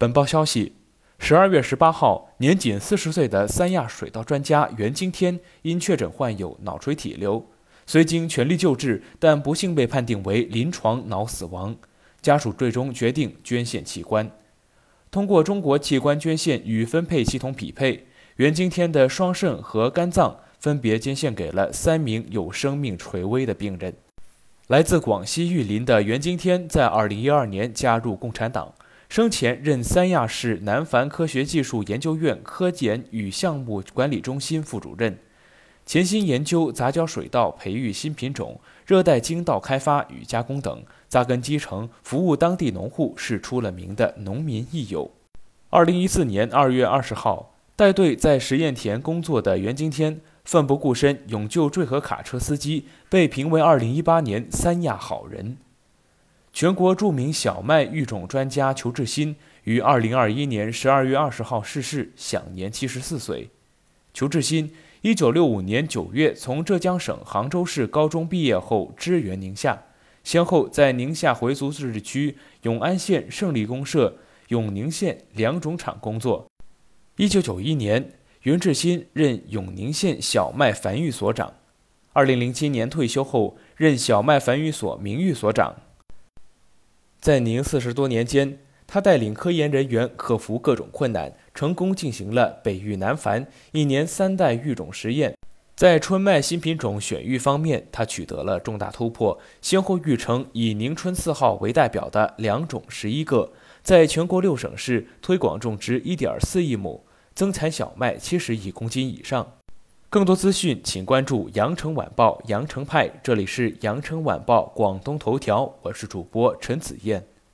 本报消息：十二月十八号，年仅四十岁的三亚水稻专家袁经天因确诊患有脑垂体瘤，虽经全力救治，但不幸被判定为临床脑死亡。家属最终决定捐献器官。通过中国器官捐献与分配系统匹配，袁经天的双肾和肝脏分别捐献给了三名有生命垂危的病人。来自广西玉林的袁经天在二零一二年加入共产党，生前任三亚市南繁科学技术研究院科研与项目管理中心副主任，潜心研究杂交水稻培育新品种、热带经稻开发与加工等。扎根基层，服务当地农户，是出了名的农民益友。二零一四年二月二十号，带队在实验田工作的袁经天奋不顾身勇救坠河卡车司机，被评为二零一八年三亚好人。全国著名小麦育种专家裘志新于二零二一年十二月二十号逝世，享年七十四岁。裘志新一九六五年九月从浙江省杭州市高中毕业后，支援宁夏。先后在宁夏回族自治区永安县胜利公社、永宁县良种场工作。一九九一年，袁志新任永宁县小麦繁育所长。二零零七年退休后，任小麦繁育所名誉所长。在宁四十多年间，他带领科研人员克服各种困难，成功进行了北育南繁一年三代育种实验。在春麦新品种选育方面，他取得了重大突破，先后育成以宁春四号为代表的两种十一个，在全国六省市推广种植一点四亿亩，增产小麦七十亿公斤以上。更多资讯，请关注羊城晚报羊城派。这里是羊城晚报广东头条，我是主播陈子燕。